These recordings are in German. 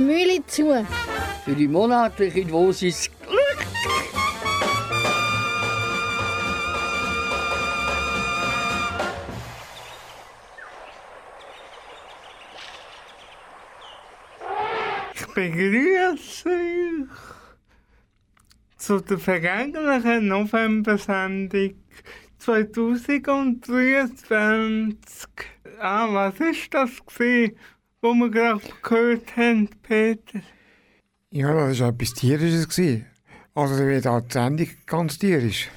Mühle zu. Für die monatliche Dosis Glück. Ich begrüße euch zu der vergangenen November-Sendung 2023. Ah, was ist das gewesen, wo wir gerade gehört haben, Peter? Ja, das war etwas Tierisches. gewesen. Also, da wird auch die Sendung ganz tierisch.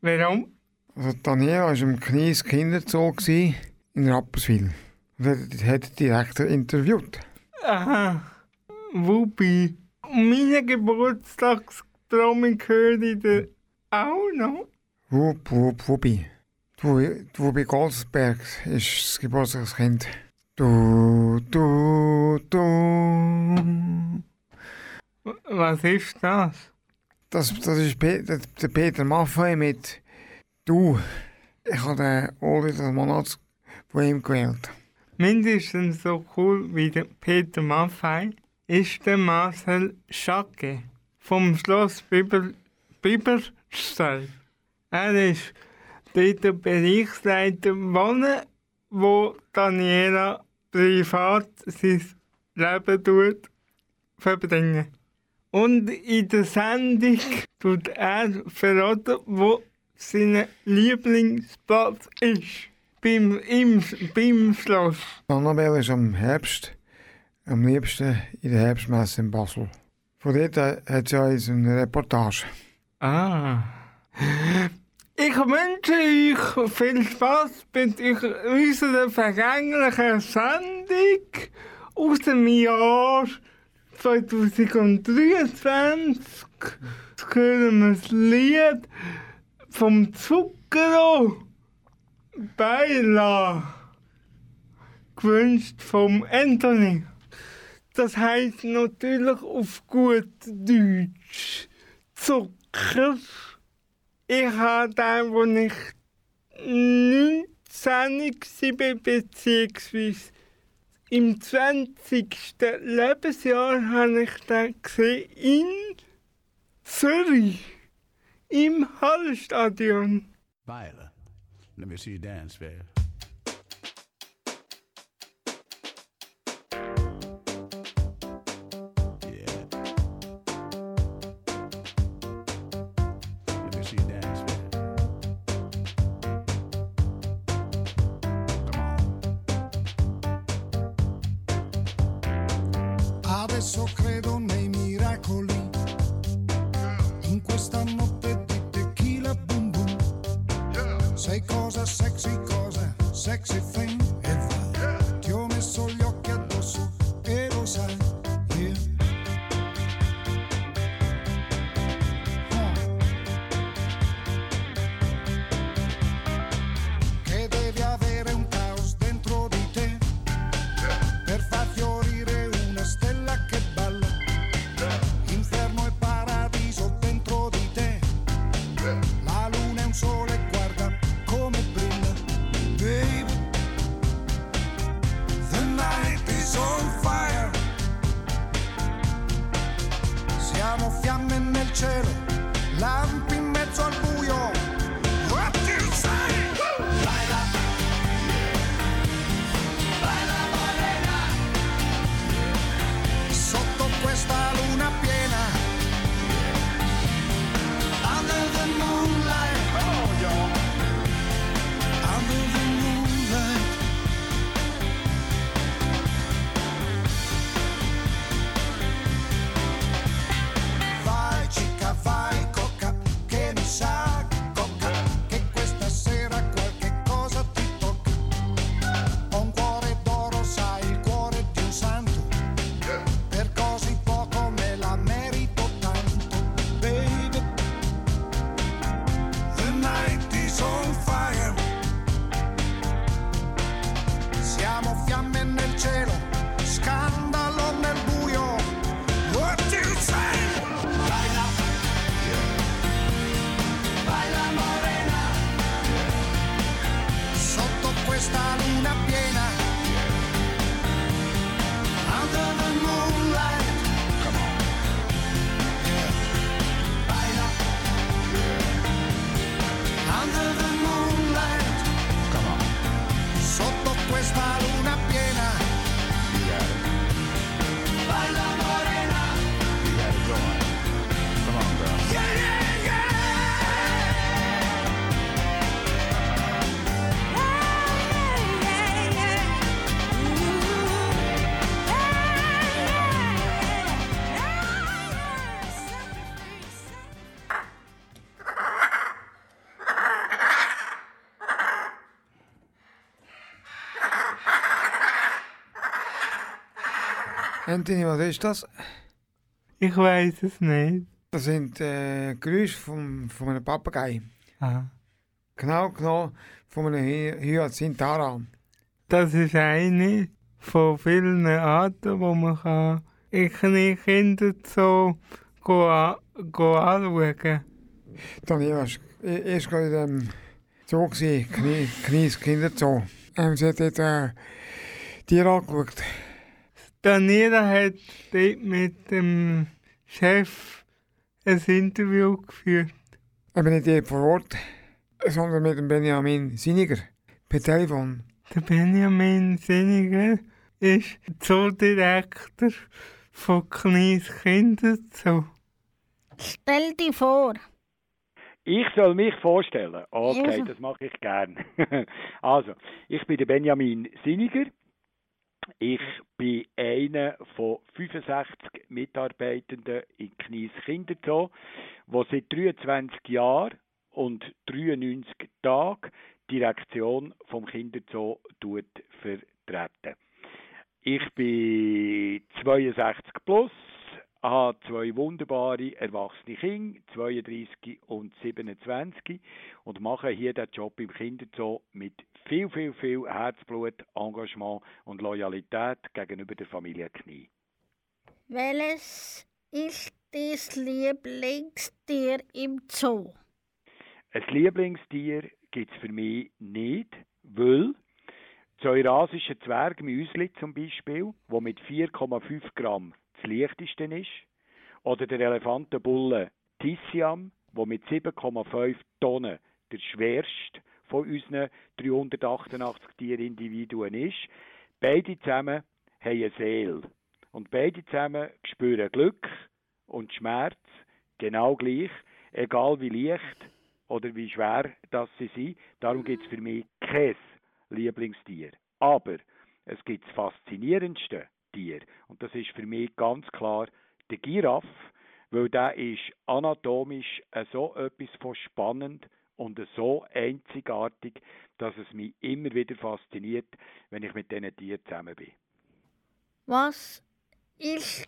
Warum? Also, Daniela war im Knies Kinderzoo gewesen, in Rapperswil. Und hat, hat den Direktor interviewt. Aha. Wobei, meine Geburtstagstraum gehört ich dir auch noch. Wupp, wupp, wuppi. Du, Wuppi Goldsberg ist das Geburtstagskind. Du, du, du. Was ist das? Das, das ist Pe der, Peter Maffei mit Du. Ich habe den Oli des Monats von ihm gewählt. Mindestens so cool wie der Peter Maffei ist der Marcel Schacke vom Schloss Biber, Biberstein. Er ist dort der Bereichsleiter Wohnen, wo Daniela privat sein Leben tut, verbringen. Und in der Sendung tut er verraten, wo sein Lieblingsplatz ist. Beim, im, beim Schloss. Annabelle ist am Herbst am liebsten in der Herbstmesse in Basel. Von dort äh, hat sie uns eine Reportage. Ah. Ich wünsche euch viel Spaß mit unserer vergänglichen Sendung aus dem Jahr 2023. Jetzt hören wir das Lied vom Zucchero Beila. Gewünscht vom Anthony. Das heißt natürlich auf gut Deutsch Zucker. Ich habe den, wo ich 19 war, beziehungsweise im 20. Lebensjahr habe ich den gesehen in Zürich, im Hallstadion. Viola, let me see you dance, babe. Anthony, was ist das? Ich weiß es nicht. Das sind äh, Geräusche von, von einem Papagei. Genau genommen von einem Hy- Hyazintara. Das ist eine von vielen Arten, wo man kann kleinen Kinder so go go anschauen Daniela ist e- erst gerade in dem Zoo Knies Kinderzoo. Ähm, sie hat dort äh, Tiere angeschaut. Daniela hat dort mit dem Chef ein Interview geführt. Eben nicht dort vor Ort, sondern mit dem Benjamin Siniger per Telefon. Der Benjamin Sinniger ist Zoodirektor von Kleines Kinderzoo. Stell dir vor, Ich soll mich vorstellen. Okay, Also. das mache ich gern. also, ich bin der Benjamin Sinniger. Ich bin einer von 65 Mitarbeitenden in Knies Kinderzoo, der seit 23 Jahren und 93 Tagen die Direktion vom Kinderzoo vertreten. Ich bin 62 plus, habe zwei wunderbare erwachsene Kinder, 32 und 27, und mache hier den Job im Kinderzoo mit viel, viel, viel Herzblut, Engagement und Loyalität gegenüber der Familie Knie. welches ist das Lieblingstier im Zoo? Ein Lieblingstier gibt es für mich nicht, weil das eurasische Zwergmüsli zum Beispiel, wo mit 4,5 Gramm das leichteste ist, oder der Elefantenbulle Tissiam, wo mit 7,5 Tonnen der schwerste von unseren 388 Tierindividuen ist, beide zusammen haben eine Seele. Und beide zusammen spüren Glück und Schmerz genau gleich, egal wie leicht oder wie schwer das sie sind. Darum gibt es für mich kein Lieblingstier. Aber es gibt das faszinierendste Tier und das ist für mich ganz klar der Giraffe, weil der ist anatomisch äh, so etwas von spannend und so einzigartig, dass es mich immer wieder fasziniert, wenn ich mit diesen Tieren zusammen bin. Was ist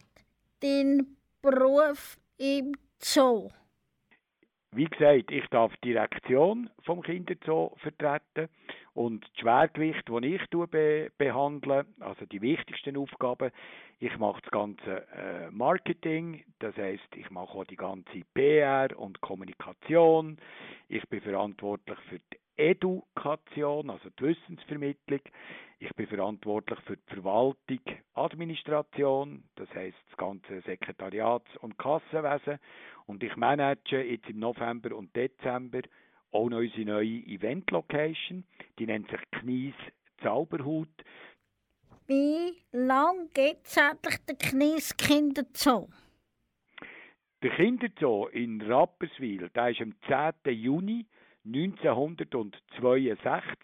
dein Beruf im Zoo? Wie gesagt, ich darf die Direktion vom Kinderzoo vertreten und das Schwergewicht, das ich be behandle, also die wichtigsten Aufgaben, ich mache das ganze äh, Marketing, das heißt, ich mache auch die ganze PR und Kommunikation, ich bin verantwortlich für die Edukation, also die Wissensvermittlung, ich bin verantwortlich für die Verwaltung, Administration, das heißt das ganze Sekretariats- und Kassenwesen. Und ich manage jetzt im November und Dezember auch noch unsere neue Event-Location. Die nennt sich Knies Zauberhut. Wie lang gibt es eigentlich den Knies Kinderzoo? Der Kinderzoo in Rapperswil, der ist am 10. Juni 1962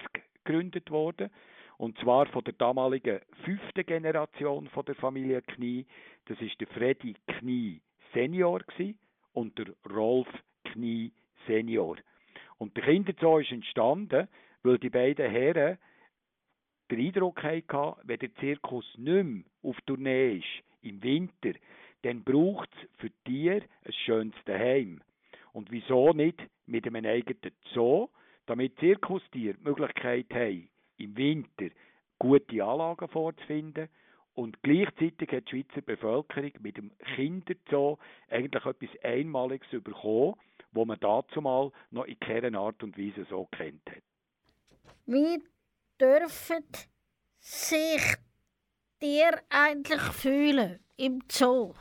gegründet worden. Und zwar von der damaligen fünften Generation von der Familie Knie. Das ist der Freddy Knie Senior und der Rolf Knie Senior. Und der Kinderzoo ist entstanden, weil die beiden Herren den Eindruck hatten, wenn der Zirkus nicht mehr auf Tournee ist, im Winter, dann braucht es für Tiere ein schönes Heim. Und wieso nicht mit einem eigenen Zoo, damit Zirkustiere die Möglichkeit haben, im Winter gute Anlagen vorzufinden und gleichzeitig hat die Schweizer Bevölkerung mit dem Kinderzoo eigentlich etwas Einmaliges bekommen, wo man dazu mal noch in keiner Art und Weise so kennt hat. Wie dürfen sich Tiere eigentlich fühlen im Zoo?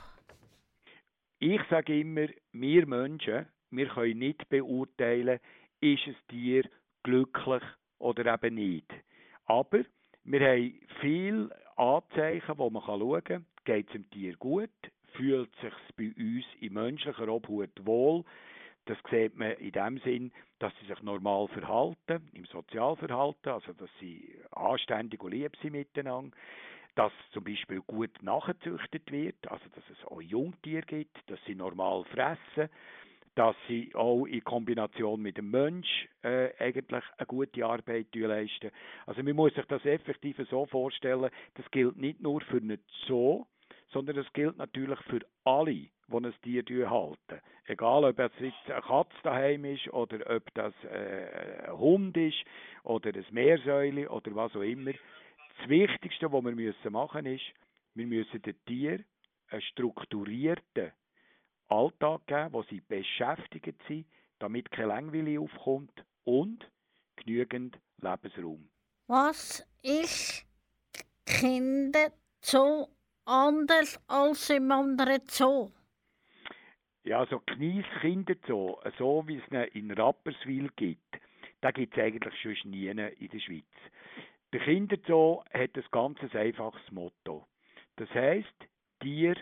Ich sage immer, wir Menschen, wir können nicht beurteilen, ist ein Tier glücklich oder eben nicht. Aber wir haben viele Anzeichen, wo man schauen kann, geht es dem Tier gut, fühlt es sich bei uns in menschlicher Obhut wohl. Das sieht man in dem Sinn, dass sie sich normal verhalten, im Sozialverhalten, also dass sie anständig und lieb sind miteinander. Dass zum Beispiel gut nachgezüchtet wird, also dass es auch Jungtiere gibt, dass sie normal fressen, dass sie auch in Kombination mit dem Mensch äh, eigentlich eine gute Arbeit leisten. Also man muss sich das effektiv so vorstellen, das gilt nicht nur für einen Zoo, sondern das gilt natürlich für alle, die ein Tier halten. Egal, ob es jetzt eine Katze daheim ist oder ob das äh, ein Hund ist oder ein Meersäule oder was auch immer. Das Wichtigste, was wir müssen machen ist, wir müssen den Tier einen strukturierten Alltag geben, wo sie beschäftigt sind, damit keine Langweile aufkommt und genügend Lebensraum. Was ist Kinderzoo anders als im anderen Zoo? Ja, so Knies Kinderzoo, so wie es ihn in Rapperswil gibt, da gibt es eigentlich schon nie in der Schweiz. Der Kinderzoo hat ein ganz einfaches Motto. Das heißt, Tier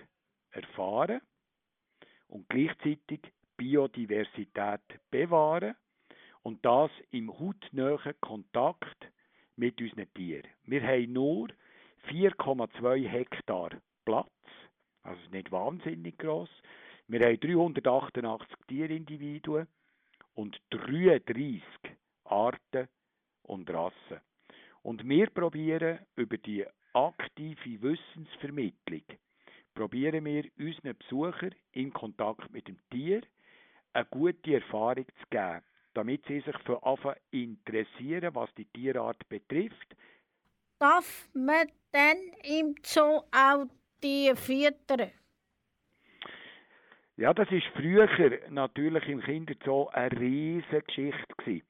erfahren und gleichzeitig Biodiversität bewahren und das im hautnahen Kontakt mit unseren Tieren. Wir haben nur 4,2 Hektar Platz, also nicht wahnsinnig groß. Wir haben 388 Tierindividuen und 33 Arten und Rassen. Und wir probieren über die aktive Wissensvermittlung, probieren wir unseren Besuchern in Kontakt mit dem Tier eine gute Erfahrung zu geben, damit sie sich für Anfang interessieren, was die Tierart betrifft. Darf man denn im Zoo auch die füttern? Ja, das ist früher natürlich im Kinderzoo eine riesige Geschichte gewesen.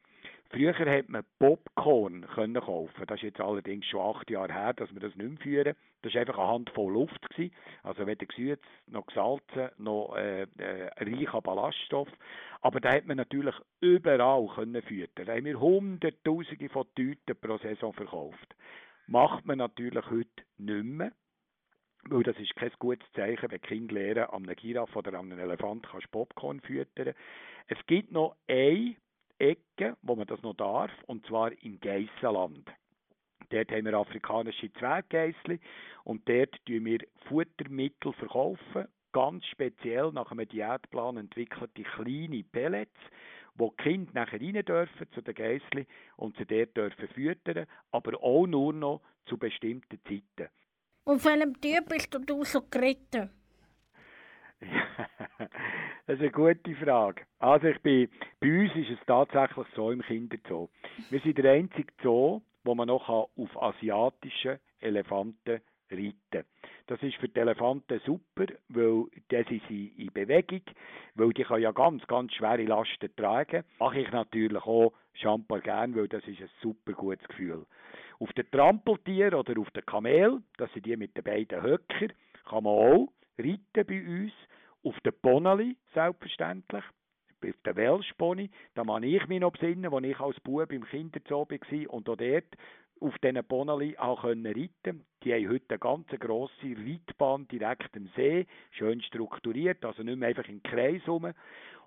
Früher hat man Popcorn können kaufen. Das ist jetzt allerdings schon acht Jahre her, dass wir das nicht mehr führen. Das war einfach eine Handvoll Luft. Gewesen. Also weder gesüßt, noch gesalzen, noch äh, äh, reich an Ballaststoff. Aber da hat man natürlich überall können füttern. Da haben wir Hunderttausende von Tüten pro Saison verkauft. Macht man natürlich heute nicht mehr. Weil das ist kein gutes Zeichen, wenn Kinder lernen, an einem Giraffe oder an einem Elefant kannst Popcorn füttern. Es gibt noch eine Ecke, wo man das noch darf, und zwar im Geissenland. Dort haben wir afrikanische Zwerggeissli und dort tun wir Futtermittel verkaufen, ganz speziell nach einem Diätplan entwickelte kleine Pellets, wo die Kinder nachher rein dürfen zu den Geissli und sie dort dürfen füttern, aber auch nur noch zu bestimmten Zeiten. Auf welchem Tier bist du so geritten? das ist eine gute Frage. Also ich bin, bei uns ist es tatsächlich so im Kinderzoo. Wir sind der einzige Zoo, wo man noch auf asiatischen Elefanten reiten. Das ist für die Elefanten super, weil die sind in Bewegung, weil die können ja ganz, ganz schwere Lasten tragen. Mache ich natürlich auch Champar gern, weil das ist ein super gutes Gefühl. Auf den Trampeltier oder auf den Kamel, das sind die mit den beiden Höcker, kann man auch reiten bei uns. Auf den Bonali, selbstverständlich. Auf den Welschpony, da kann ich mich noch besinnen, als ich als Bub im Kinderzoo war und auch dort auf diesen Bonali auch reiten. Die haben heute eine ganz grosse Reitbahn direkt am See, schön strukturiert, also nicht mehr einfach im Kreis rum.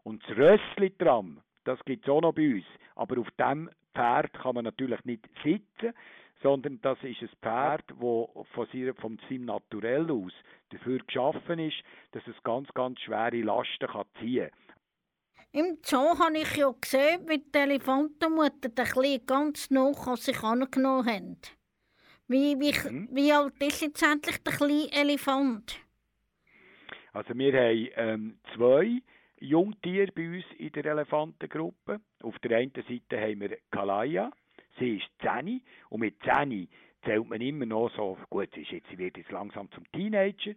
Und das Rössli-Tram, das gibt es auch noch bei uns. Aber auf dem Pferd kann man natürlich nicht sitzen, sondern das ist ein Pferd, das von, seinem, von seinem Naturell aus dafür geschaffen ist, dass es ganz, ganz schwere Lasten kann ziehen kann. Im Zoo habe ich ja gesehen, wie die Elefantenmutter den Kleinen ganz nah an sich angenommen haben. Wie, wie, mhm. wie alt ist jetzt endlich der kleine Elefant? Also wir haben ähm, zwei Jungtiere bei uns in der Elefantengruppe. Auf der einen Seite haben wir Kalaya, sie ist 10 und mit 10 zählt man immer noch so, gut, sie, ist jetzt, sie wird jetzt langsam zum Teenager.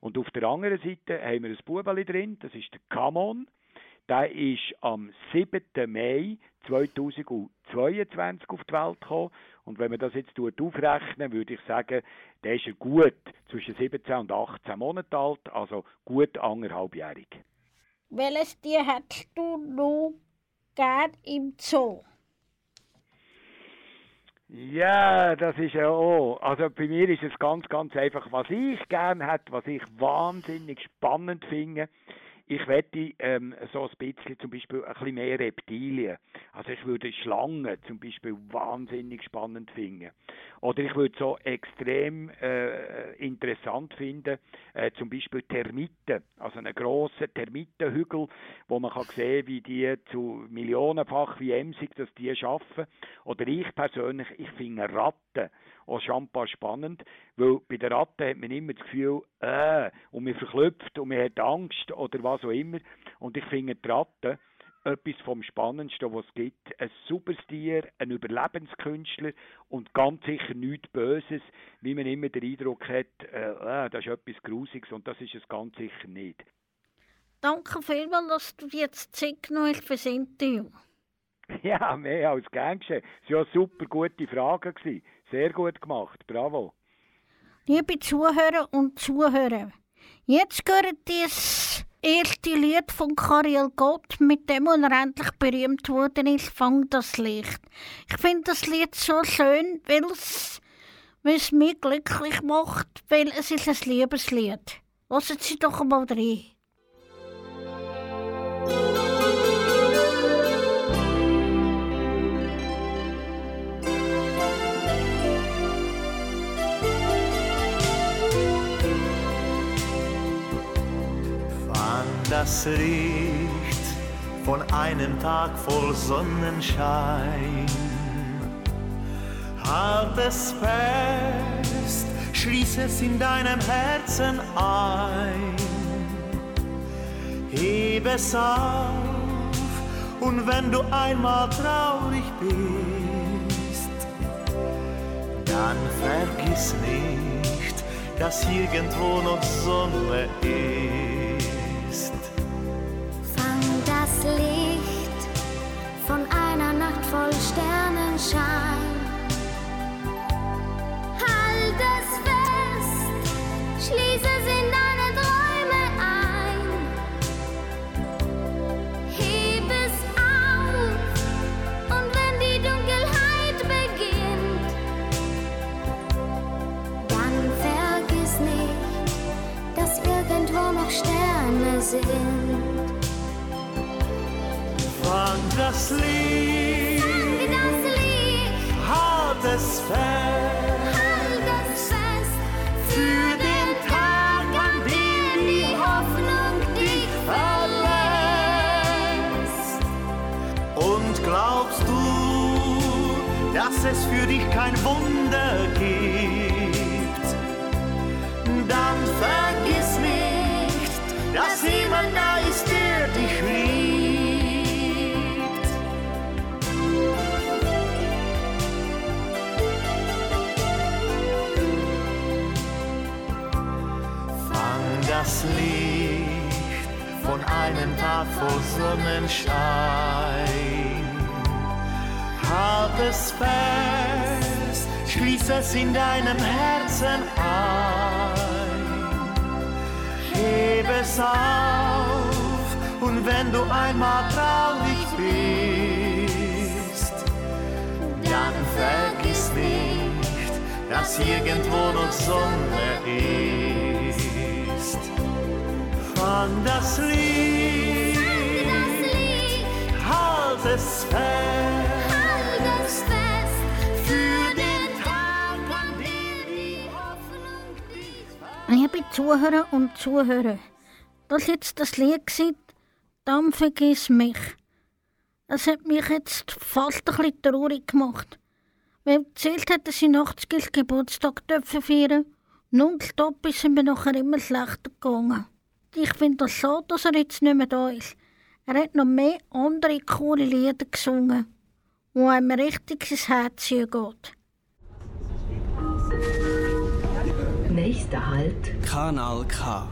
Und auf der anderen Seite haben wir ein Bubeli drin, das ist der Camon. Der ist am 7. Mai 2022 auf die Welt gekommen. Und wenn man das jetzt aufrechnen, würde ich sagen, der ist gut zwischen 17 und 18 Monaten alt, also gut anderthalbjährig. Welches Tier hättest du noch gern im Zoo? Ja, das ist ja auch. Also bei mir ist es ganz, ganz einfach, was ich gern hätte, was ich wahnsinnig spannend finde, ich wette ähm, so ein bisschen zum Beispiel ein bisschen mehr Reptilien. Also ich würde Schlangen zum Beispiel wahnsinnig spannend finden. Oder ich würde so extrem äh, interessant finden, äh, zum Beispiel Termiten. Also einen grossen Termitenhügel, wo man kann sehen, wie die zu millionenfach wie emsig, dass die schaffen. Oder ich persönlich, ich finde Ratten Ratte auch Champa spannend, weil bei der Ratte hat man immer das Gefühl, äh, und man verklüpft und man hat Angst oder was auch immer. Und ich finde die Ratte etwas vom Spannendsten, was es gibt. Ein super Tier, ein Überlebenskünstler und ganz sicher nichts Böses, wie man immer den Eindruck hat, äh, äh, das ist etwas Grusiges und das ist es ganz sicher nicht. Danke vielmals, dass du jetzt Zeit genommen hast für das Interview. Ja, mehr als gern geschehen. Es waren ja super gute Fragen. Gewesen. Sehr gut gemacht. Bravo. Liebe Zuhörer und Zuhörer, jetzt gehört das erste Lied von Kariel Gott, mit dem er endlich berühmt worden ist, Fang das Licht. Ich finde das Lied so schön, weil es, weil es mich glücklich macht, weil es ist ein Liebeslied. Lassen Sie doch einmal rein. Das Licht von einem Tag voll Sonnenschein. Halt es fest, schließ es in deinem Herzen ein. Heb es auf und wenn du einmal traurig bist, dann vergiss nicht, dass irgendwo noch Sonne ist. Licht von einer Nacht voll Sternenschein. Halt es fest, schließ es in deine Träume ein. Heb es auf und wenn die Dunkelheit beginnt, dann vergiss nicht, dass irgendwo noch Sterne sind. Fang das Licht, Fang das Licht, halt es fest. halt es fest, Für den Tag, an dem die Hoffnung dich verlässt. Und glaubst du, dass es für dich kein Wunder gibt? Dann vergiss nicht, dass jemand da ist, der das Licht von einem Tag voll Sonnenschein. Halt es fest, schließ es in deinem Herzen ein. Heb es auf und wenn du einmal traurig bist, dann vergiss nicht, dass irgendwo noch Sonne ist. Fang das Licht, das Licht, halt es fest. halt es fest, Für den Tag, an dem die Hoffnung dich Liebe Zuhörer und Zuhörer, das war jetzt das Lied, gewesen, «Dann vergiss mich». Es hat mich jetzt fast ein bisschen traurig gemacht, weil erzählt hat, dass ich nachts Geburtstag dürfen Nonstop ist es mir nachher immer schlechter gegangen. Ich finde das schade, dass er jetzt nicht mehr da ist. Er hat noch mehr andere coole Lieder gesungen, wo einem richtig ins Herz geht. Nächster Halt, Kanal K.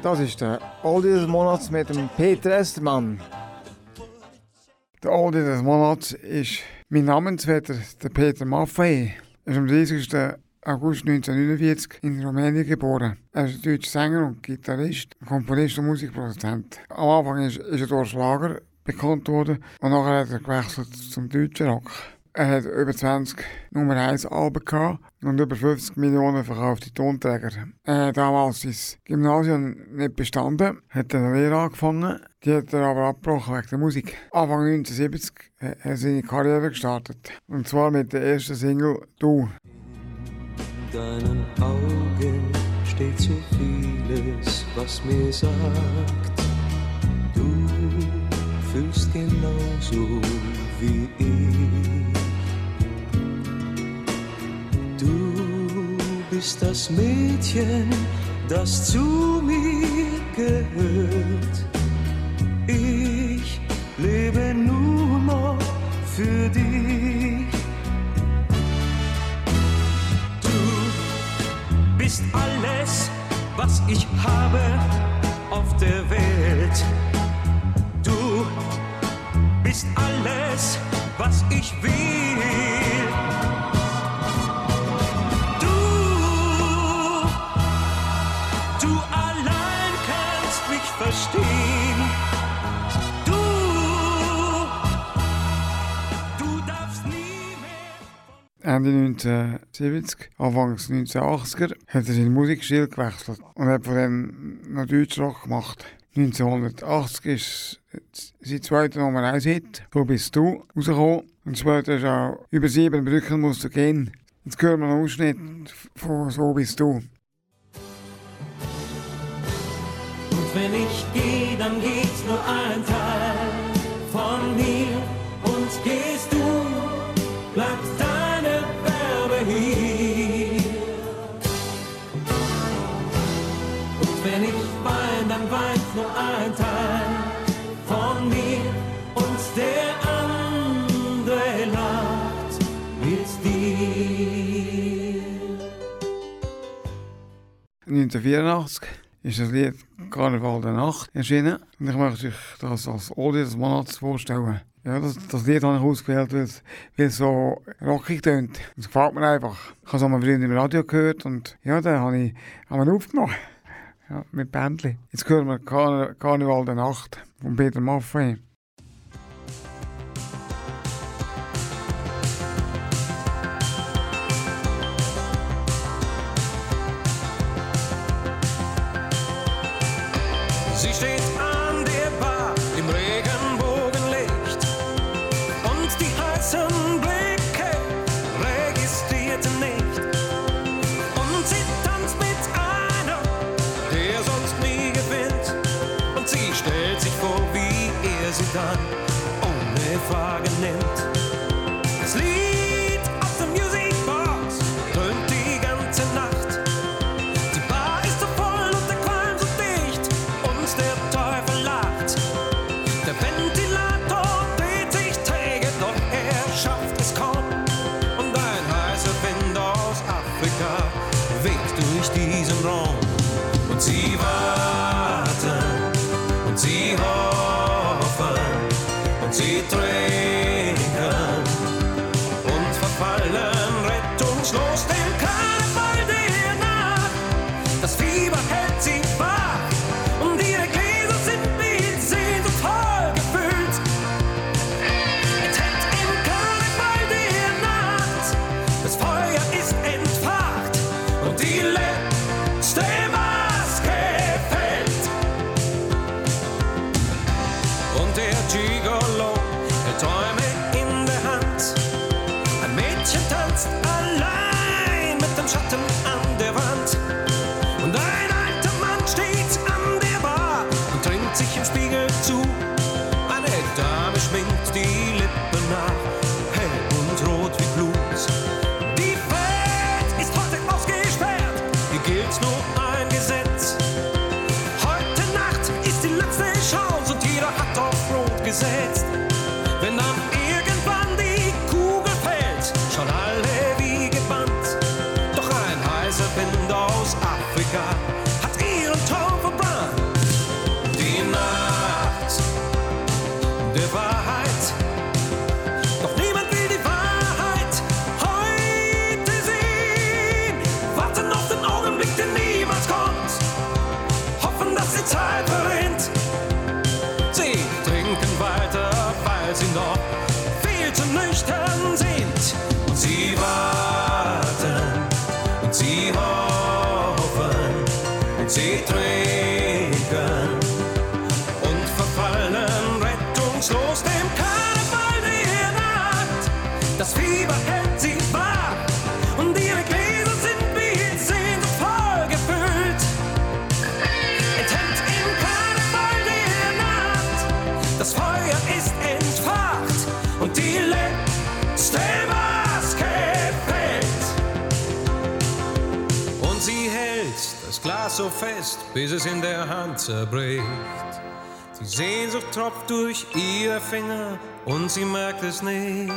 Das ist der Oldie des Monats mit dem Peter Estermann. Der Oldie des Monats ist mein Namensvetter, der Peter Maffei. Ist am 30. August 1949 in Rumänien geboren. Er ist deutscher Sänger und Gitarrist, Komponist und Musikproduzent. Am Anfang ist, ist er durch Schlager bekannt worden und nachher hat er gewechselt zum deutschen Rock. Er hat über 20 Nummer 1 Alben und über 50 Millionen verkaufte Tonträger. Er hat damals sein Gymnasium nicht bestanden, hat eine Lehre angefangen, die hat er aber abgebrochen wegen der Musik. Anfang 1970 hat er seine Karriere gestartet. Und zwar mit der ersten Single «Du». In deinen Augen steht so vieles, was mir sagt, du fühlst genauso wie ich. Bist das Mädchen, das zu mir gehört. Ich lebe nur noch für dich. Du bist alles, was ich habe auf der Welt. Du bist alles, was ich will. Ende 1970, Anfangs 1980er, hat er seinen Musikstil gewechselt und hat von dem noch Deutschrock gemacht. 1980 ist sein zweiter Nummer 1 Hit, «So bist du», rausgekommen. Und später ist auch «Über sieben Brücken musst du gehen». Jetzt hören wir einen Ausschnitt von «So bist du». Und wenn ich gehe, 1984 ist das Lied Karneval der Nacht erschienen. Und ich möchte euch das als Oldie des Monats vorstellen. Ja, das, das Lied habe ich ausgewählt, weil es, weil es so rockig tönt. Das gefällt mir einfach. Ich habe es an meinem Freund im Radio gehört und ja, den habe ich haben wir aufgenommen. Ja, mit Bändli. Jetzt hören wir Karne Karneval der Nacht von Peter Maffei. Sie steht an der Bar im Regenbogenlicht und die heißen Blicke registrierten nicht. Und sie tanzt mit einer, der sonst nie gewinnt. Und sie stellt sich vor, wie er sie dann ohne Frage nimmt. Bis es in der Hand zerbricht. Die Sehnsucht tropft durch ihre Finger und sie merkt es nicht.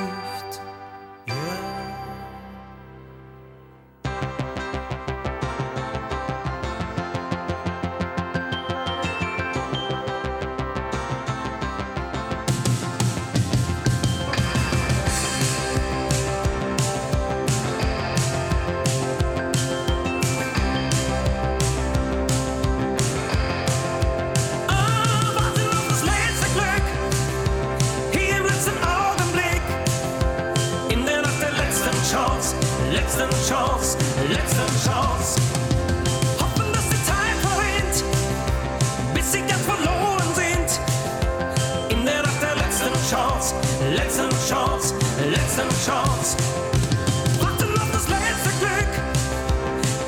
Chance, letzten Chance. Warten auf das letzte Glück,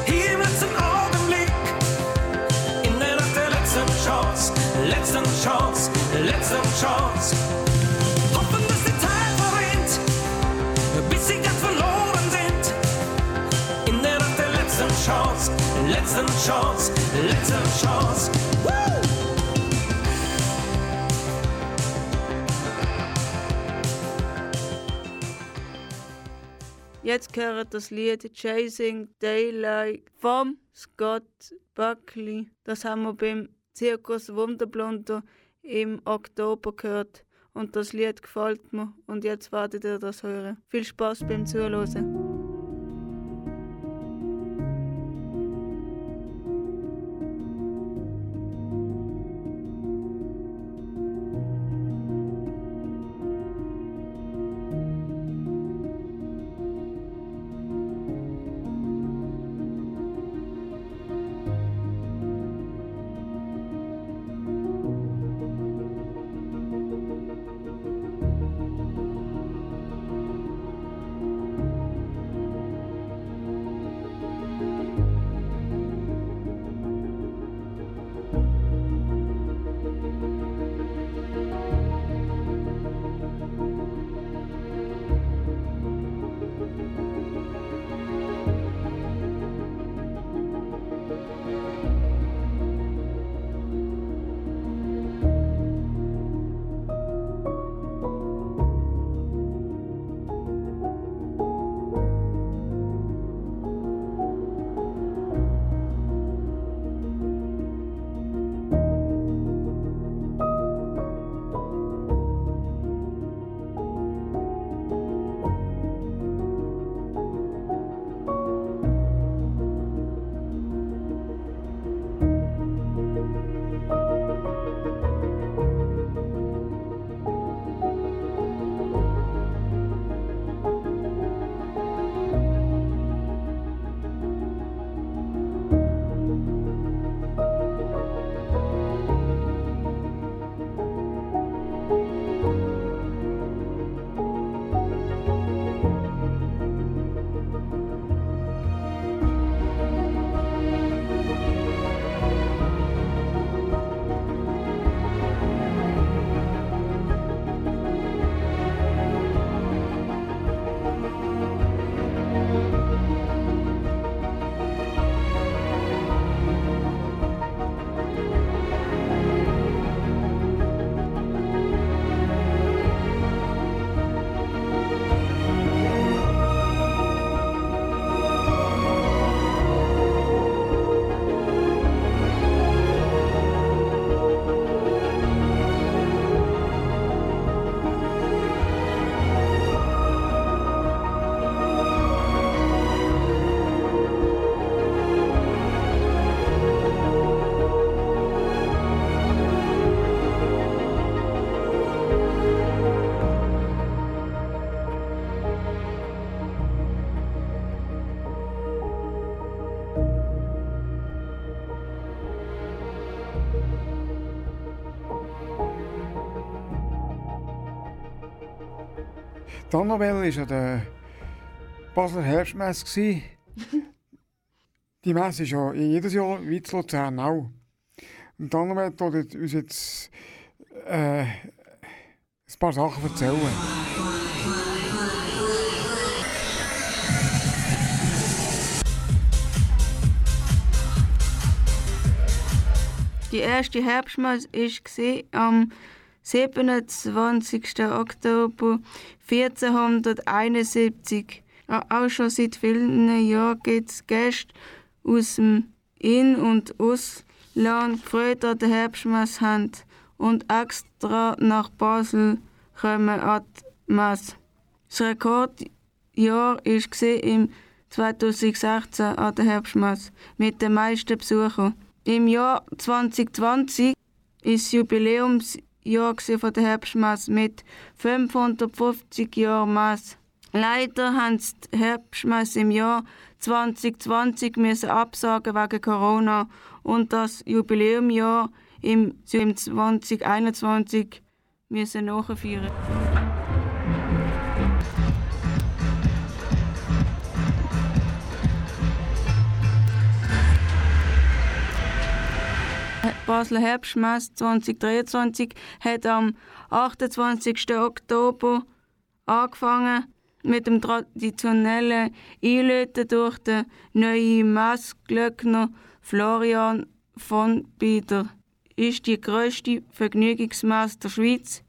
hier im letzten Augenblick. In der Nacht der letzten Chance, letzten Chance, letzten Chance. Hoffen, dass die Zeit verrinnt, bis sie ganz verloren sind. In der Nacht der letzten Chance, letzten Chance, letzten Chance. Jetzt gehört das Lied Chasing Daylight vom Scott Buckley. Das haben wir beim Zirkus Wunderblunder im Oktober gehört. Und das Lied gefällt mir. Und jetzt werdet ihr das hören. Viel Spaß beim Zuhören. Die Annabelle war ja der Basler Herbstmesse. die Messe ist ja jedes Jahr wie zu Luzern auch. Und die Annabelle wird uns jetzt äh, ein paar Sachen erzählen. Die erste Herbstmesse war am 27. Oktober 1471. Auch schon seit vielen Jahren gibt es Gäste aus dem In- und Ausland gefreut an der Herbstmesse haben und extra nach Basel kommen an die Messe. Das Rekordjahr war im 2016 an der Herbstmesse mit den meisten Besuchern. Im Jahr 2020 ist das Jubiläumsjahr von der Herbstmesse mit 550 Jahren Messe. Leider haben die Herbstmesse im Jahr 2020 müssen absagen wegen Corona und das Jubiläumjahr im 2021 müssen nachfeiern. Basler Herbstmesse 2023 hat am 28. Oktober angefangen mit dem traditionellen Einläuten durch den neuen Messglöckner Florian von Bieder. Ist die grösste Vergnügungsmesse der Schweiz,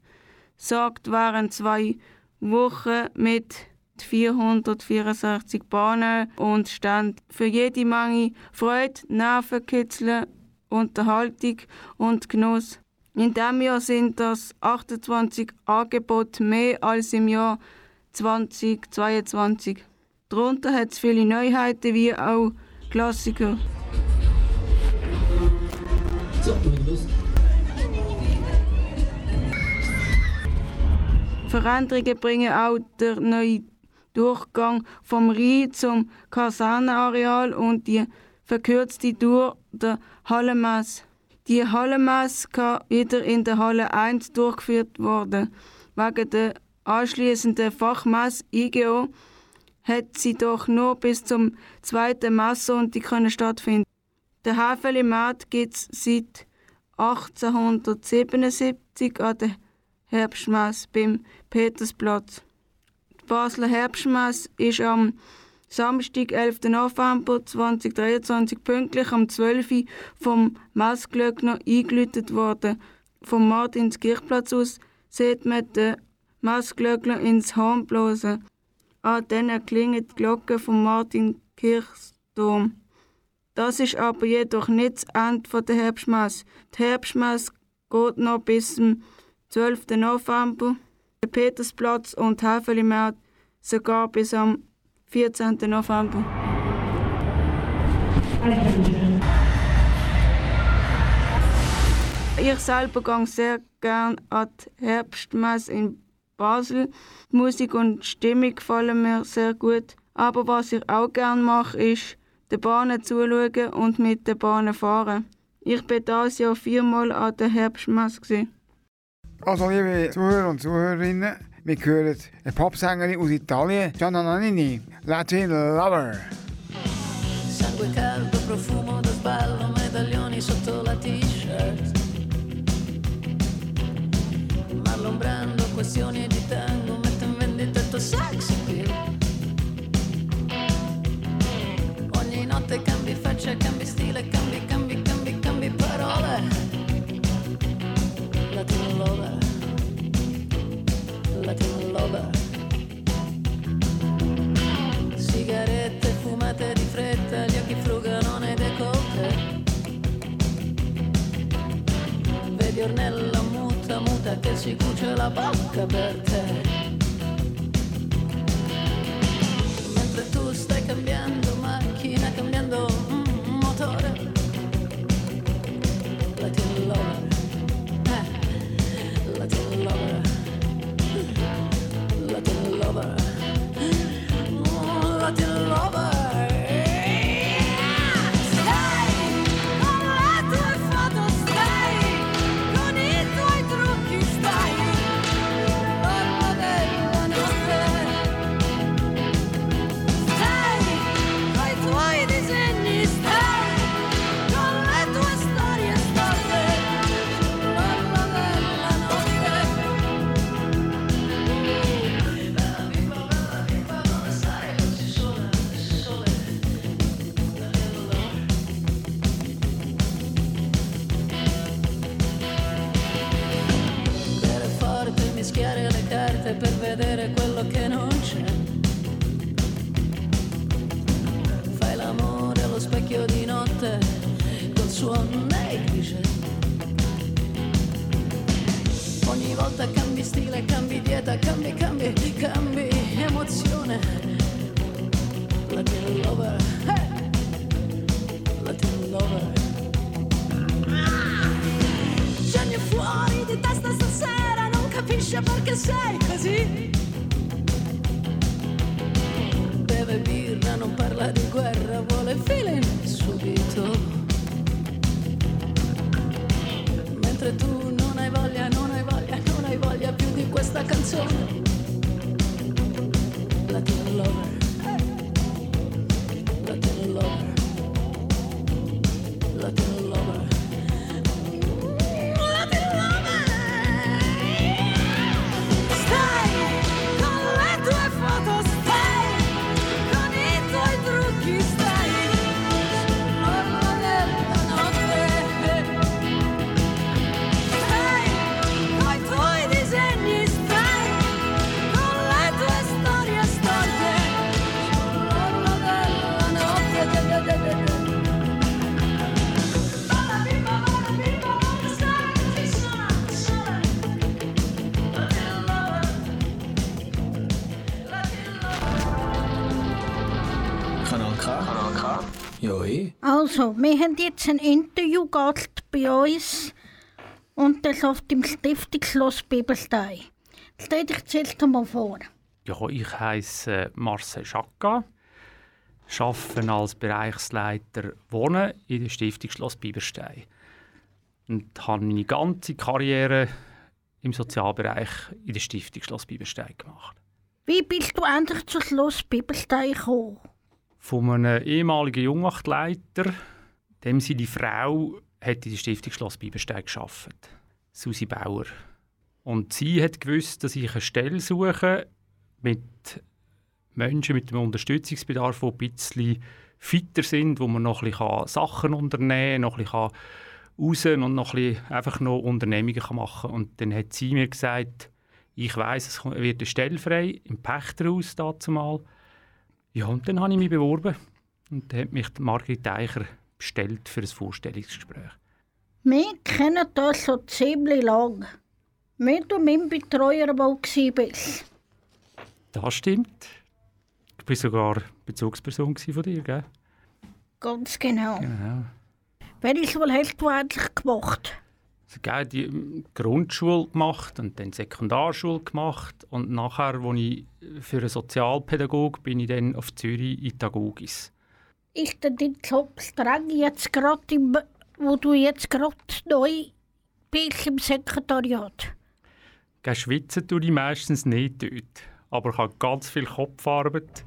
sagt während zwei Wochen mit 464 Bahnen und Stand für jede Menge Freude, Nervenkitzeln, Unterhaltung und Genuss. In diesem Jahr sind das 28 Angebote mehr als im Jahr 2022. Darunter hat es viele Neuheiten wie auch Klassiker. So, los. Veränderungen bringen auch der neue Durchgang vom Rhein zum Kasernenareal und die verkürzte Tour der Hallenmesse. Die Hallenmesse kann wieder in der Halle 1 durchgeführt werden. Wegen der anschließenden Fachmesse IGO hat sie doch nur bis zum zweiten Messsonntag können stattfinden. Der Häfeli-Markt gibt es seit 1877 an der Herbstmesse beim Petersplatz. Die Basler Herbstmesse ist am Samstag, 11. November 2023, pünktlich um 12 Uhr vom Messglöckner eingeläutet worden. Vom Martinskirchplatz aus sieht man den Messglöckner ins Horn blasen. An denen klingen die Glocken vom Martinkirchturm. Das ist aber jedoch nicht das Ende der Herbstmesse. Die Herbstmesse geht noch bis zum 12. November. Der Petersplatz und Häfelimarkt sogar bis am 14. November. Ich selber gehe sehr gerne an die Herbstmesse in Basel. Die Musik und die Stimmung gefallen mir sehr gut. Aber was ich auch gerne mache, ist den Bahnen zuschauen und mit den Bahnen fahren. Ich war dieses Jahr viermal an der Herbstmesse. Also, liebe Zuhörer und Zuhörerinnen, wir hören eine Popsängerin aus Italien, Gianna Nannini, Latin Lover. Sangue caldo, profumo da sballo, medaglioni sotto la t-shirt. Marlon Brando, questioni di tango, metto in vendita il tuo appeal. Ogni notte cambi faccia, cambi stile, cambi, la bocca sei così. Beve birra, non parla di guerra, vuole feeling subito. Mentre tu non hai voglia, non hai voglia, non hai voglia più di questa canzone. Latin lover. Also, wir haben jetzt ein Interviewgast bei uns und das auf dem Stiftungsschloss Bibelstein. Stell dich zuerst einmal vor. Ja, ich heiße Marcel Schacka, arbeite als Bereichsleiter Wohnen in der Stiftung Schloss Biberstein und habe meine ganze Karriere im Sozialbereich in der Stiftung Schloss Biberstein gemacht. Wie bist du endlich zu Schloss Bibelstein gekommen? Von einem ehemaligen Jungachtleiter, dem seine Frau hat in der Stiftung Schloss Biberstein gearbeitet, Susi Bauer. Und sie hat gewusst, dass ich eine Stelle suche mit Menschen mit einem Unterstützungsbedarf, die ein bisschen fitter sind, wo man noch ein bisschen Sachen unternehmen kann, noch ein bisschen raus und noch ein bisschen einfach noch Unternehmungen machen kann. Und dann hat sie mir gesagt, ich weiß, es wird eine Stelle frei im Pächterhaus dazumal. Ja, und dann habe ich mich beworben und dann hat mich Margrit Eicher bestellt für ein Vorstellungsgespräch. Wir kennen das schon ziemlich lang. Wenn du mein Betreuer mal bist. Das stimmt. Ich war sogar Bezugsperson von dir, gell? Ganz genau. Genau. Welche Schule hast du eigentlich gemacht? Also, die ähm, Grundschule gemacht und dann Sekundarschule gemacht und nachher, als ich für einen Sozialpädagog bin ich dann auf Zürich in Tagogis. Ist denn dein Job streng jetzt gerade, im- wo du jetzt gerade neu bist im Sekretariat? Gell, schwitzen tue ich meistens nicht dort, aber ich habe ganz viel Kopfarbeit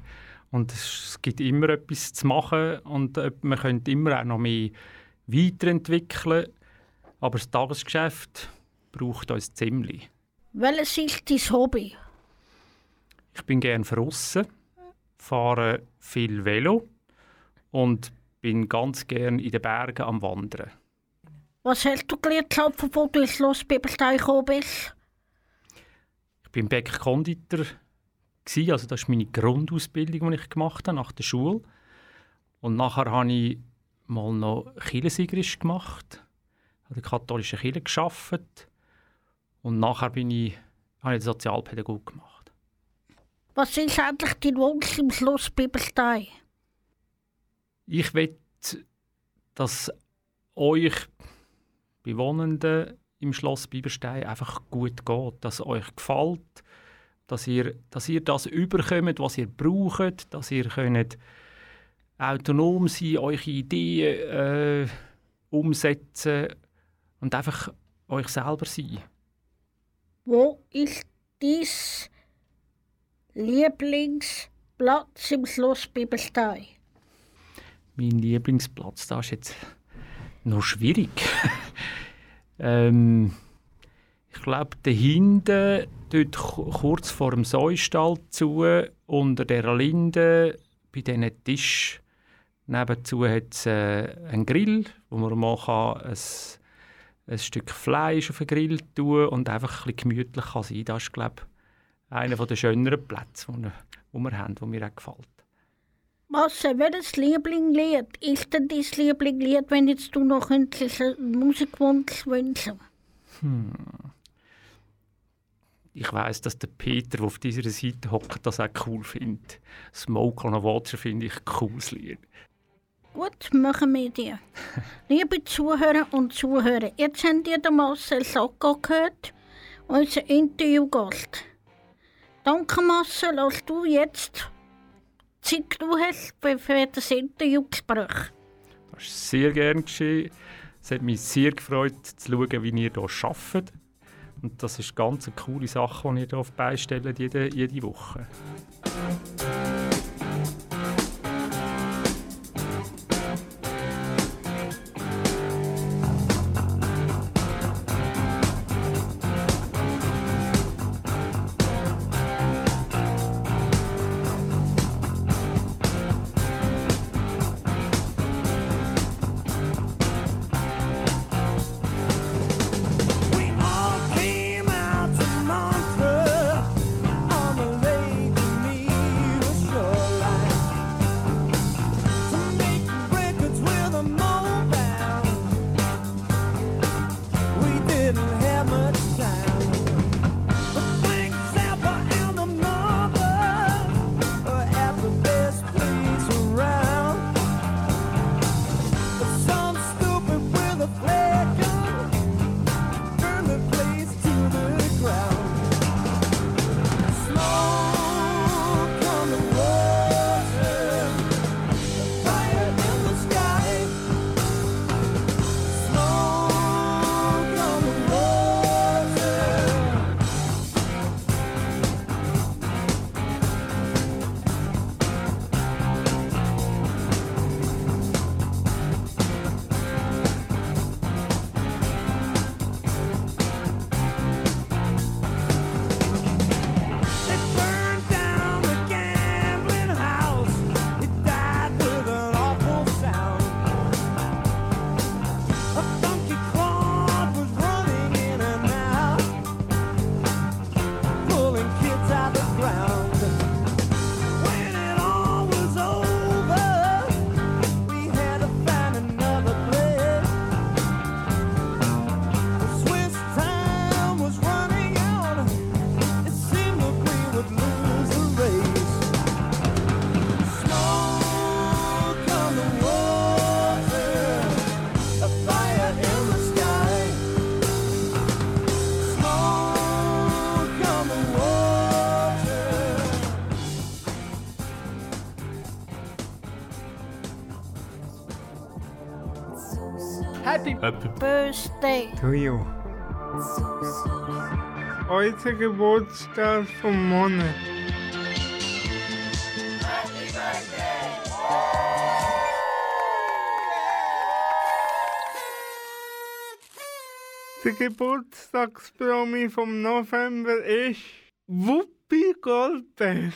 und es gibt immer etwas zu machen und äh, man könnte immer auch noch mehr weiterentwickeln, aber das Tagesgeschäft braucht uns ziemlich. Welches ist dein Hobby? Ich bin gerne draussen, fahre viel Velo und bin ganz gern in den Bergen am Wandern. Was hast du gelernt, bevor du ins Schloss Bibelstein gekommen bist? Ich bin Bäcker-Konditor, gsi, also das ist meine Grundausbildung, die ich gemacht habe nach der Schule. Und nachher habe ich mal noch Kirchensiegerisch gemacht, der katholischen Kirche gearbeitet und nachher bin ich, habe ich den Sozialpädagog gemacht. Was ist eigentlich dein Wunsch im Schloss Bibelstein? Ich will, dass euch Bewohnenden im Schloss Biberstein einfach gut geht, dass es euch gefällt, dass ihr, dass ihr das überkommt, was ihr braucht, dass ihr könnt autonom sein, eure Ideen äh, umsetzen und einfach euch selber sein. Wo ist dein Lieblingsplatz im Schloss Bibelstein? Mein Lieblingsplatz, da ist jetzt noch schwierig. ähm, ich glaube, dahinten, dort ku- kurz vor dem Säustall zu, unter der Linde, bei diesen Tisch nebenzu hat es äh, einen Grill, wo man mal kann ein, ein Stück Fleisch auf den Grill tun und einfach ein bisschen gemütlich kann sein. Das ist, glaube ich, einer der schöneren Plätze, die wir, wir haben, der mir auch gefällt. Marcel, welches Lieblingslied ist denn dein Lieblingslied, wenn jetzt du noch einen Musikwunsch wünschen hm. Ich weiß, dass der Peter, der auf dieser Seite hockt, das auch cool findet. Smoke on a Water finde ich ein cooles Lied. Gut, machen wir dir. Liebe Zuhörer und Zuhörer, jetzt habt ihr den Marcel Sacco gehört, unser Interviewgast. Danke Marcel, dass du jetzt Zeit du hast für das Interviewgespräch. Das ist sehr gern geschehen. Es hat mich sehr gefreut, zu schauen, wie ihr hier arbeitet. Und das ist ganz eine coole Sache, die ihr hier beistellt, jede, jede Woche. Birthday. To you. Heute Geburtstag vom Monat. Der Geburtstagspromi vom November ist Wuppi Goldberg.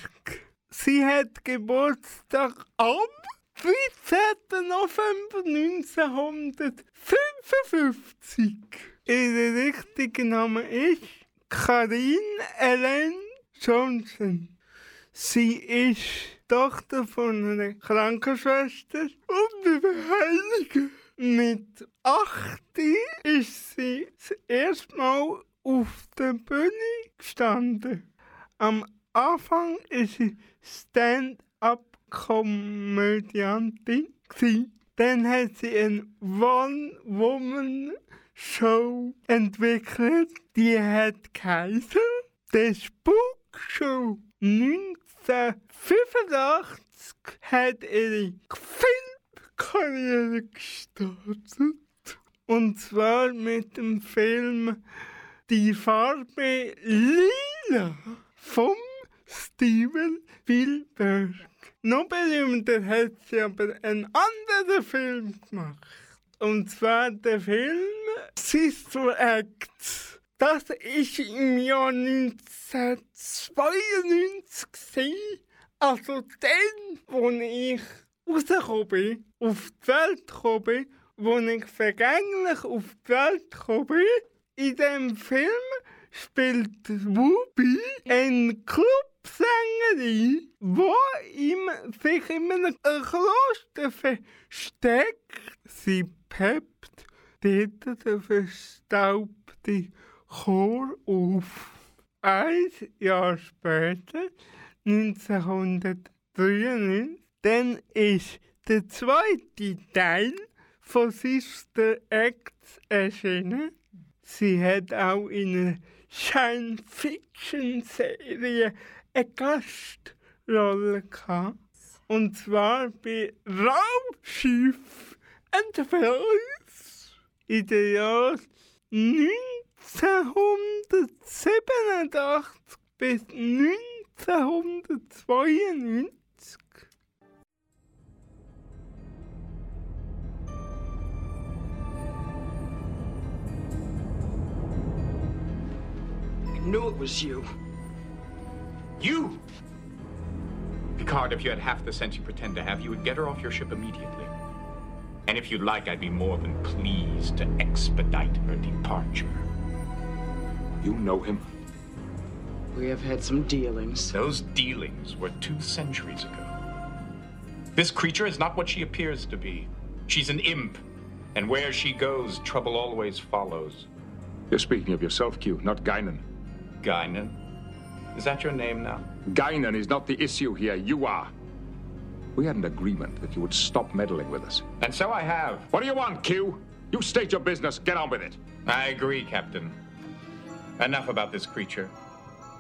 Sie hat Geburtstag am 13. November 1955. Ihr richtiger Name ist Karin Ellen Johnson. Sie ist Tochter von einer Krankenschwester und Heiligen. Mit 8 ist sie das erste Mal auf der Bühne gestanden. Am Anfang ist sie Stand-up-Komödiantin. gsi. Dann hat sie eine One-Woman-Show entwickelt, die hat geheißen «The Spook Show». 1985 hat ihre Filmkarriere gestartet. Und zwar mit dem Film Die Farbe Lila vom Steven Spielberg. Noch berühmter hat sie aber einen anderen Film gemacht. Und zwar der Film Sister Act. Das ist im Jahr 1992 gewesen. Also dann, wo ich rausgekommen bin, auf die Welt gekommen bin, wo ich vergänglich auf die Welt gekommen bin. In dem Film spielt Ruby eine Clubsängerin, die im, sich in einem Kloster versteckt. Sie peppt dort den verstaubten Chor auf. Ein Jahr später, 1993, dann ist der zweite Teil von Sister Acts erschienen. Sie hat auch in einer Science-Fiction-Serie eine Gastrolle gehabt. Und zwar bei Raumschiff Enterprise in den Jahren 1987 bis 1992. Knew it was you. You! Picard, if you had half the sense you pretend to have, you would get her off your ship immediately. And if you'd like, I'd be more than pleased to expedite her departure. You know him? We have had some dealings. Those dealings were two centuries ago. This creature is not what she appears to be. She's an imp, and where she goes, trouble always follows. You're speaking of yourself, Q, not Guinan. Guinan? Is that your name now? Guinan is not the issue here. You are. We had an agreement that you would stop meddling with us. And so I have. What do you want, Q? You state your business. Get on with it. I agree, Captain. Enough about this creature.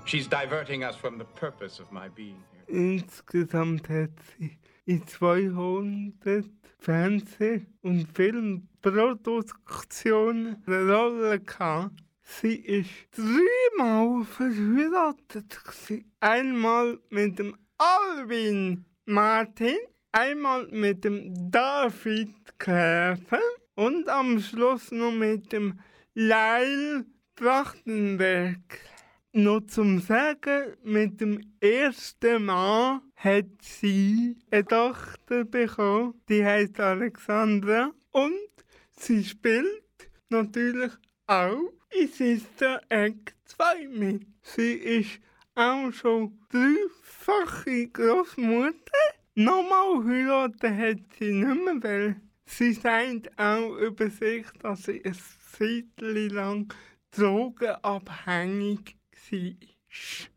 She's diverting us from the purpose of my being here. Insgesamt hat sie in 200 Fernseh- und Filmproduktionen eine Rolle gehabt. Sie ist dreimal verheiratet. Einmal mit dem Alvin Martin, einmal mit dem David Käfer und am Schluss noch mit dem Lyle Trachtenberg. Noch zum Sagen, mit dem ersten Mann hat sie eine Tochter bekommen, die heißt Alexandra und sie spielt natürlich auch in Sister Act 2 mit. Sie ist auch schon dreifache Großmutter. Nochmal heiraten hat sie nicht mehr, weil sie sagt auch über sich, dass sie ein Zeitchen lang drogenabhängig war.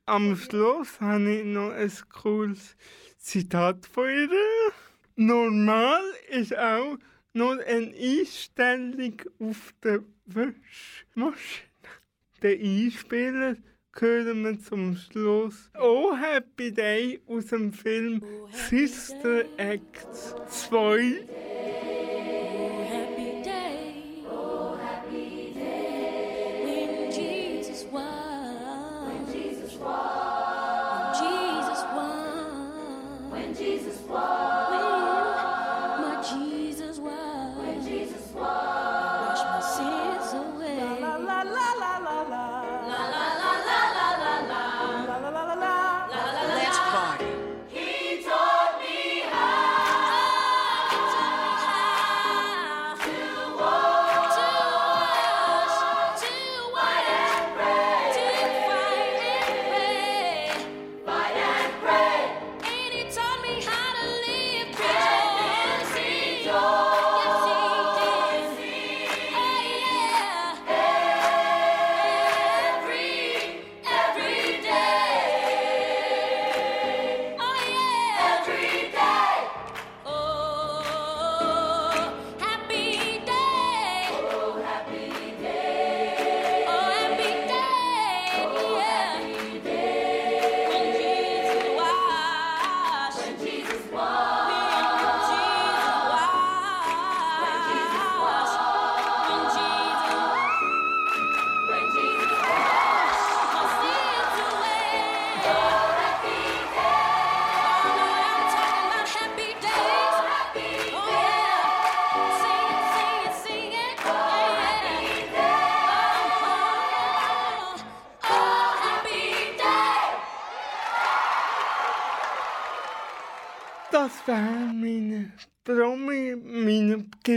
Am Schluss habe ich noch ein cooles Zitat von ihr. Normal ist auch nur eine Einstellung auf der Waschmaschine. Den Einspieler hören wir zum Schluss Oh Happy Day aus dem Film Sister Act 2.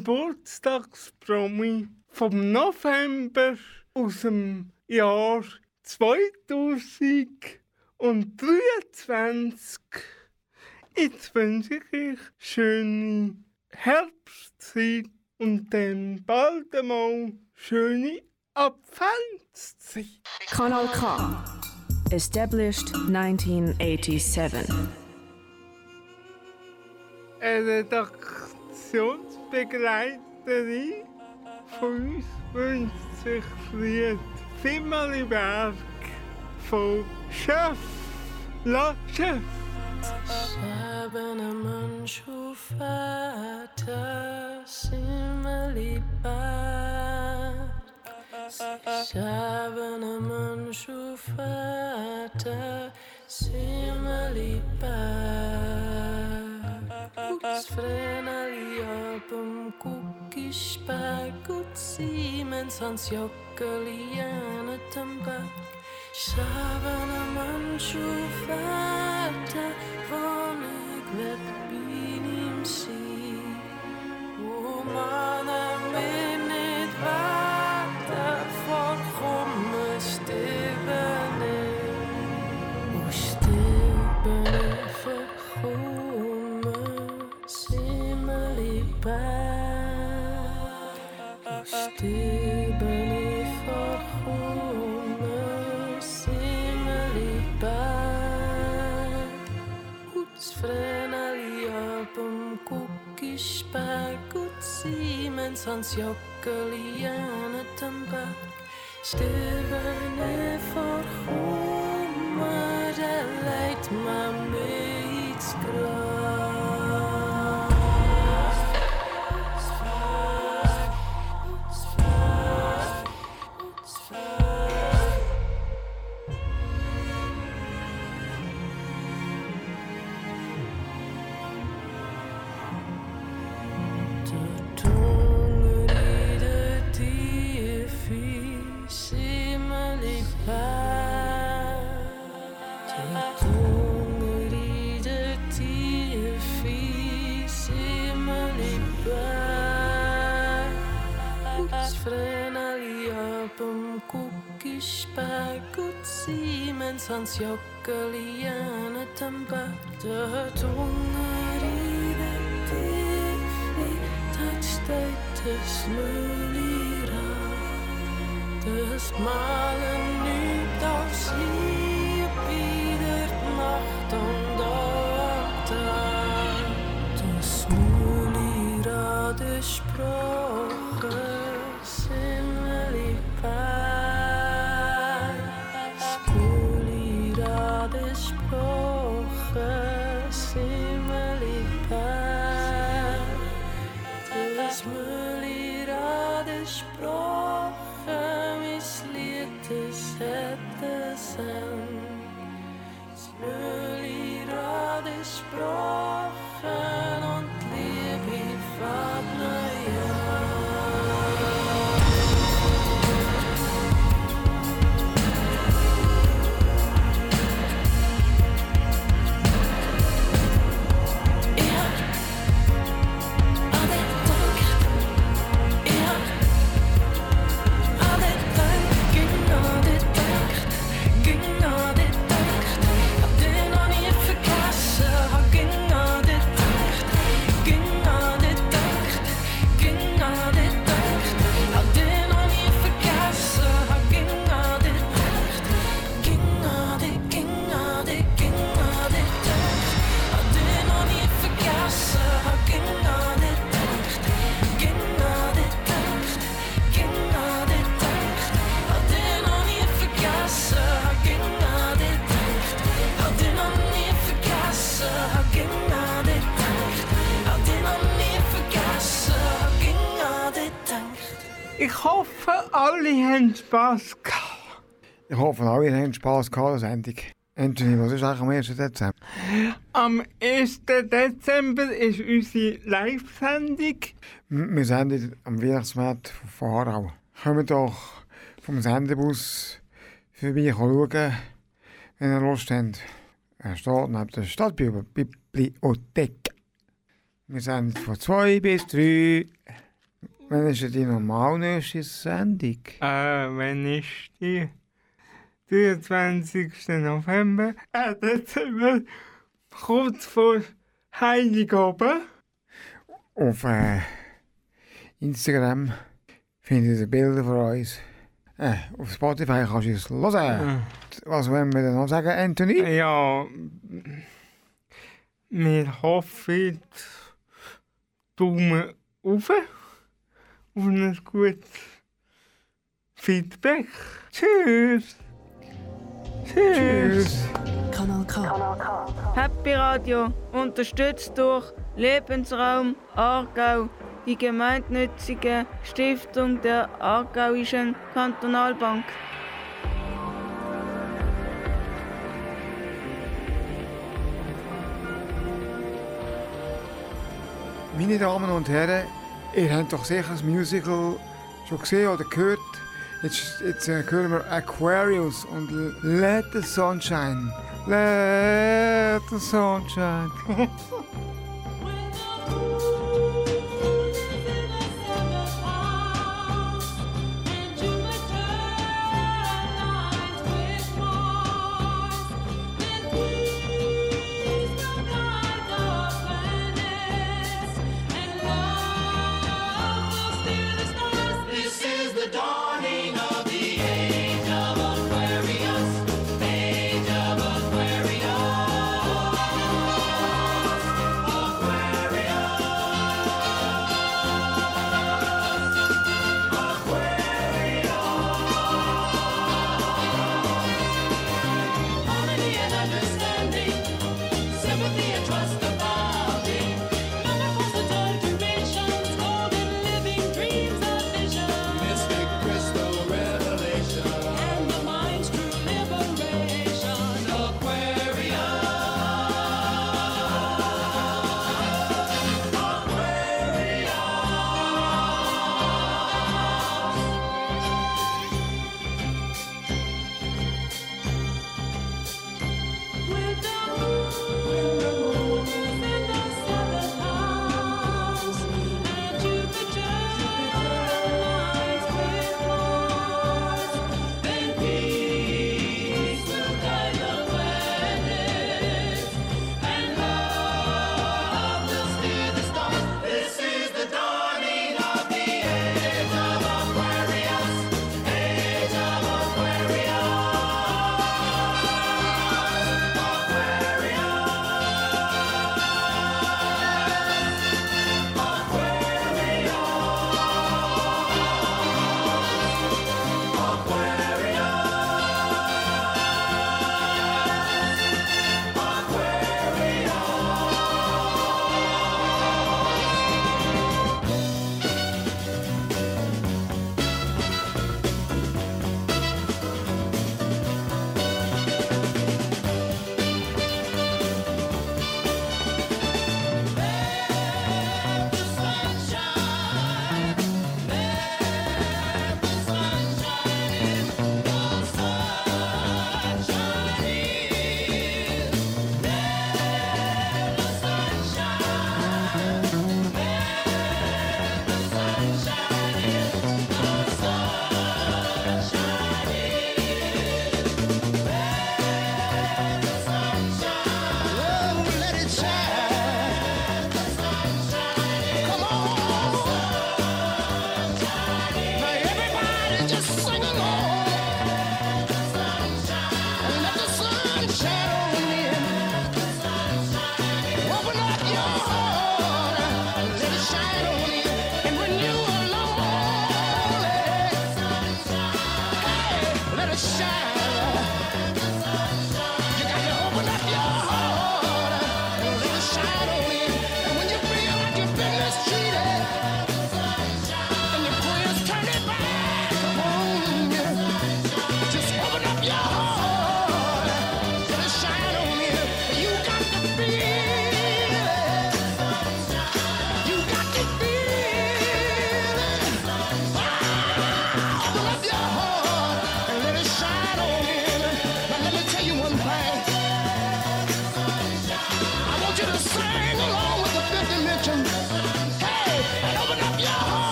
Geburtstagspromi vom November aus dem Jahr 2023. Jetzt wünsche ich euch schöne Herbstzeit und dann bald einmal schöne Adventszeit. Kanal K. Established 1987. Eine Redaktionsbegleiterin von uns wünscht sich das Lied Simmerliberg von Chef? La Chef. Shabana Manshufata Simaliba Shabana Manshufata Simaliba Sväneli album kukkis päägud Siemens Hans Jokkeli Jäänetenberg Saavana manšu väärtä vaan ik jokkeli aan het tempat Sterven voor goed, maar dat leidt mij kalian tempat tertungar identiti touch that touch Det Des malen nu dat sleep ieder nacht om Simmelipa Das Müllira de Sprache missletes hätte sein. Das Müllira de Sprache und Liebe Vater Ich hoffe, alle haben Spass gehabt. Ich hoffe, alle haben Spass gehabt, der Sendung. Anthony, was ist eigentlich am 1. Dezember? Am 1. Dezember ist unsere Live-Sendung. Wir senden am Weihnachtsmarkt von Aarau. Kommt doch vom Sendebus vorbei schauen, wenn ihr Lust habt. Er steht neben der Stadtbibliothek. Wir senden von 2 bis 3. Wann ist denn die normal nächste Sendung? Äh, wenn ist die? 23. November. Äh, das sind wir kurz vor Heiligabend. Auf äh, Instagram findet ihr Bilder von uns. Äh, auf Spotify kannst du es hören. Was wollen wir denn noch sagen, Anthony? Ja, wir hoffen, Daumen auf auf ein gutes Feedback. Tschüss. Tschüss. Kanal K. Happy Radio, unterstützt durch Lebensraum Aargau, die gemeinnützige Stiftung der Aargauischen Kantonalbank. Meine Damen und Herren, ihr habt doch sicher das Musical schon gesehen oder gehört. Jetzt, jetzt äh, hören wir Aquarius und Let the Sunshine. Let the Sunshine.